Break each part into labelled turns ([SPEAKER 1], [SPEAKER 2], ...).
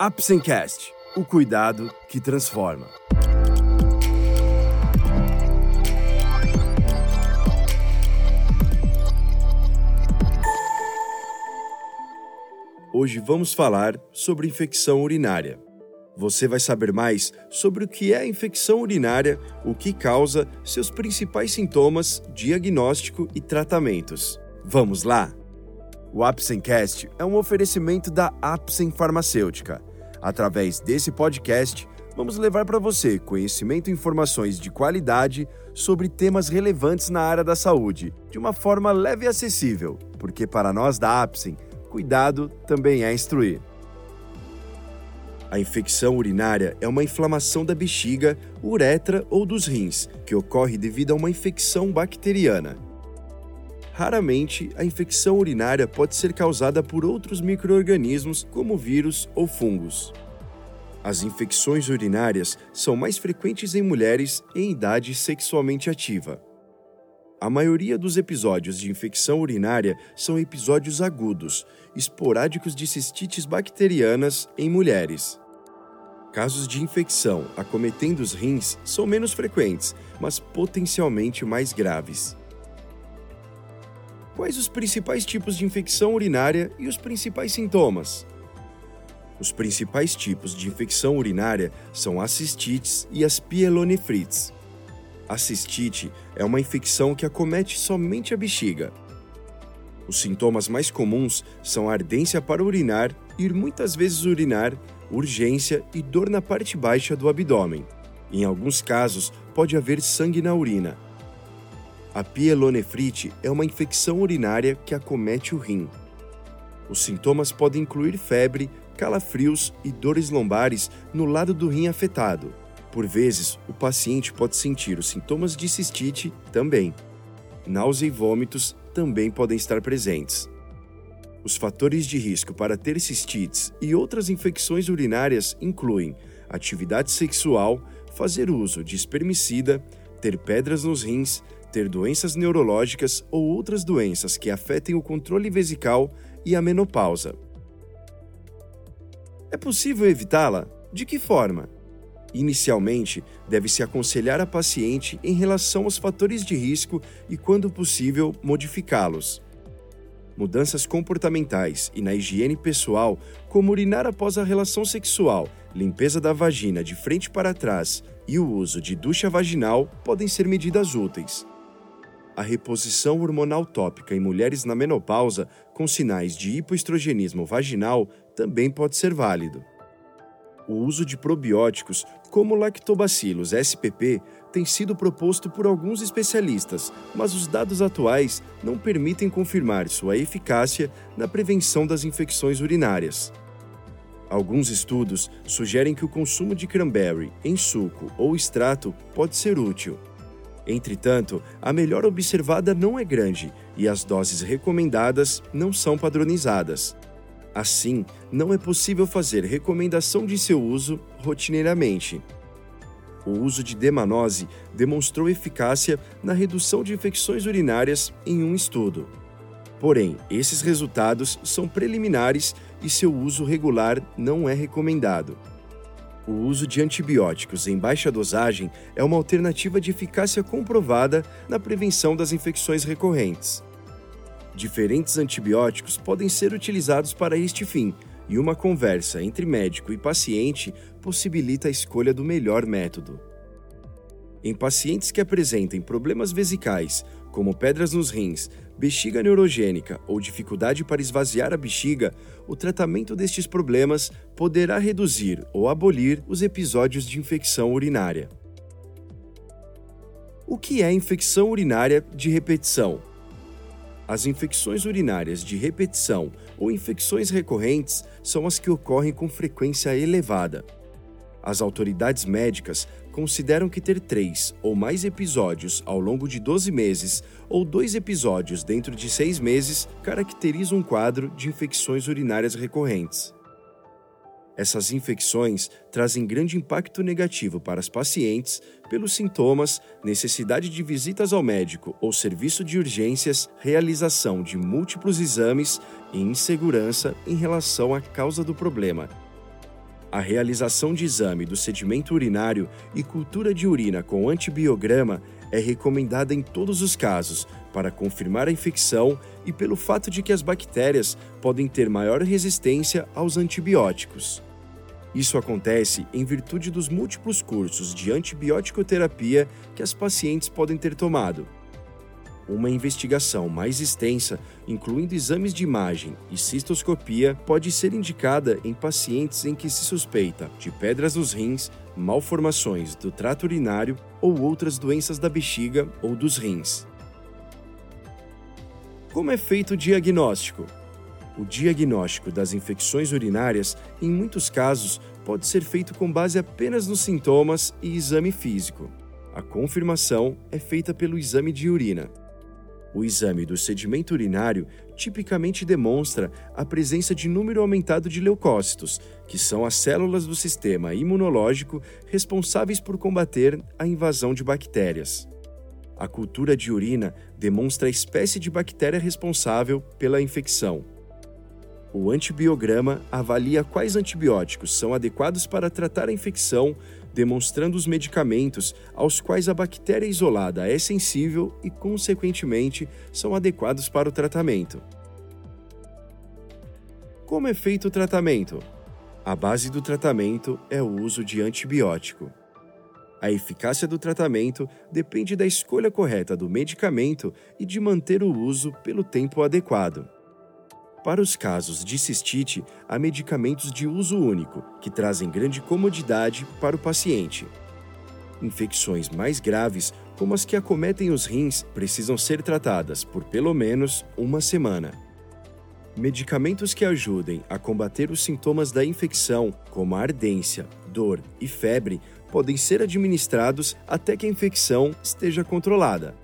[SPEAKER 1] Apsencast, o cuidado que transforma. Hoje vamos falar sobre infecção urinária. Você vai saber mais sobre o que é a infecção urinária, o que causa, seus principais sintomas, diagnóstico e tratamentos. Vamos lá? O Apsencast é um oferecimento da Apsen Farmacêutica Através desse podcast, vamos levar para você conhecimento e informações de qualidade sobre temas relevantes na área da saúde, de uma forma leve e acessível, porque para nós da Apsen, cuidado também é instruir. A infecção urinária é uma inflamação da bexiga, uretra ou dos rins, que ocorre devido a uma infecção bacteriana. Raramente, a infecção urinária pode ser causada por outros microorganismos, como vírus ou fungos. As infecções urinárias são mais frequentes em mulheres em idade sexualmente ativa. A maioria dos episódios de infecção urinária são episódios agudos, esporádicos de cistites bacterianas em mulheres. Casos de infecção acometendo os rins são menos frequentes, mas potencialmente mais graves. Quais os principais tipos de infecção urinária e os principais sintomas? Os principais tipos de infecção urinária são as cistites e as pielonefrites. A cistite é uma infecção que acomete somente a bexiga. Os sintomas mais comuns são ardência para urinar, ir muitas vezes urinar, urgência e dor na parte baixa do abdômen. Em alguns casos, pode haver sangue na urina. A pielonefrite é uma infecção urinária que acomete o rim. Os sintomas podem incluir febre, calafrios e dores lombares no lado do rim afetado. Por vezes, o paciente pode sentir os sintomas de cistite também. Náusea e vômitos também podem estar presentes. Os fatores de risco para ter cistites e outras infecções urinárias incluem atividade sexual, fazer uso de espermicida, ter pedras nos rins, ter doenças neurológicas ou outras doenças que afetem o controle vesical e a menopausa. É possível evitá-la? De que forma? Inicialmente, deve-se aconselhar a paciente em relação aos fatores de risco e, quando possível, modificá-los. Mudanças comportamentais e na higiene pessoal, como urinar após a relação sexual, limpeza da vagina de frente para trás e o uso de ducha vaginal, podem ser medidas úteis a reposição hormonal tópica em mulheres na menopausa com sinais de hipoestrogenismo vaginal também pode ser válido. O uso de probióticos, como Lactobacillus spp, tem sido proposto por alguns especialistas, mas os dados atuais não permitem confirmar sua eficácia na prevenção das infecções urinárias. Alguns estudos sugerem que o consumo de cranberry em suco ou extrato pode ser útil, Entretanto, a melhor observada não é grande e as doses recomendadas não são padronizadas. Assim, não é possível fazer recomendação de seu uso rotineiramente. O uso de demanose demonstrou eficácia na redução de infecções urinárias em um estudo. Porém, esses resultados são preliminares e seu uso regular não é recomendado. O uso de antibióticos em baixa dosagem é uma alternativa de eficácia comprovada na prevenção das infecções recorrentes. Diferentes antibióticos podem ser utilizados para este fim, e uma conversa entre médico e paciente possibilita a escolha do melhor método. Em pacientes que apresentem problemas vesicais, como pedras nos rins, bexiga neurogênica ou dificuldade para esvaziar a bexiga, o tratamento destes problemas poderá reduzir ou abolir os episódios de infecção urinária. O que é infecção urinária de repetição? As infecções urinárias de repetição ou infecções recorrentes são as que ocorrem com frequência elevada. As autoridades médicas consideram que ter três ou mais episódios ao longo de 12 meses ou dois episódios dentro de seis meses caracteriza um quadro de infecções urinárias recorrentes. Essas infecções trazem grande impacto negativo para as pacientes pelos sintomas, necessidade de visitas ao médico ou serviço de urgências, realização de múltiplos exames e insegurança em relação à causa do problema, A realização de exame do sedimento urinário e cultura de urina com antibiograma é recomendada em todos os casos para confirmar a infecção e pelo fato de que as bactérias podem ter maior resistência aos antibióticos. Isso acontece em virtude dos múltiplos cursos de antibiótico-terapia que as pacientes podem ter tomado. Uma investigação mais extensa, incluindo exames de imagem e cistoscopia, pode ser indicada em pacientes em que se suspeita de pedras nos rins, malformações do trato urinário ou outras doenças da bexiga ou dos rins. Como é feito o diagnóstico? O diagnóstico das infecções urinárias, em muitos casos, pode ser feito com base apenas nos sintomas e exame físico. A confirmação é feita pelo exame de urina. O exame do sedimento urinário tipicamente demonstra a presença de número aumentado de leucócitos, que são as células do sistema imunológico responsáveis por combater a invasão de bactérias. A cultura de urina demonstra a espécie de bactéria responsável pela infecção. O antibiograma avalia quais antibióticos são adequados para tratar a infecção, demonstrando os medicamentos aos quais a bactéria isolada é sensível e, consequentemente, são adequados para o tratamento. Como é feito o tratamento? A base do tratamento é o uso de antibiótico. A eficácia do tratamento depende da escolha correta do medicamento e de manter o uso pelo tempo adequado. Para os casos de cistite, há medicamentos de uso único, que trazem grande comodidade para o paciente. Infecções mais graves, como as que acometem os rins, precisam ser tratadas por pelo menos uma semana. Medicamentos que ajudem a combater os sintomas da infecção, como a ardência, dor e febre, podem ser administrados até que a infecção esteja controlada.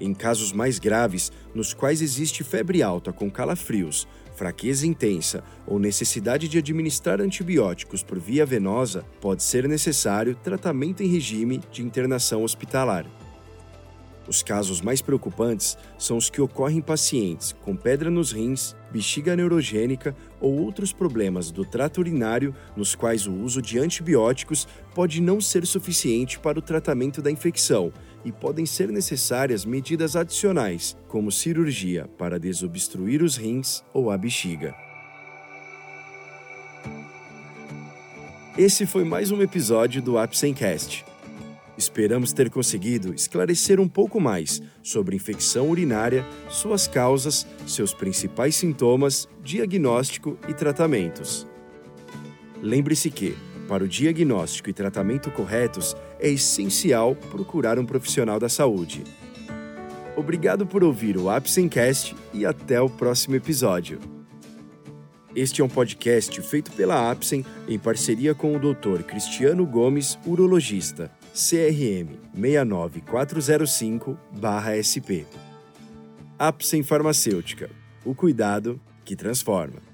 [SPEAKER 1] Em casos mais graves, nos quais existe febre alta com calafrios, fraqueza intensa ou necessidade de administrar antibióticos por via venosa, pode ser necessário tratamento em regime de internação hospitalar. Os casos mais preocupantes são os que ocorrem em pacientes com pedra nos rins, bexiga neurogênica ou outros problemas do trato urinário, nos quais o uso de antibióticos pode não ser suficiente para o tratamento da infecção e podem ser necessárias medidas adicionais, como cirurgia para desobstruir os rins ou a bexiga. Esse foi mais um episódio do Apsencast. Esperamos ter conseguido esclarecer um pouco mais sobre infecção urinária, suas causas, seus principais sintomas, diagnóstico e tratamentos. Lembre-se que, para o diagnóstico e tratamento corretos, é essencial procurar um profissional da saúde. Obrigado por ouvir o Apsencast e até o próximo episódio. Este é um podcast feito pela Apsen em parceria com o Dr. Cristiano Gomes, urologista. CRM 69405-SP. Apsen Farmacêutica. O cuidado que transforma.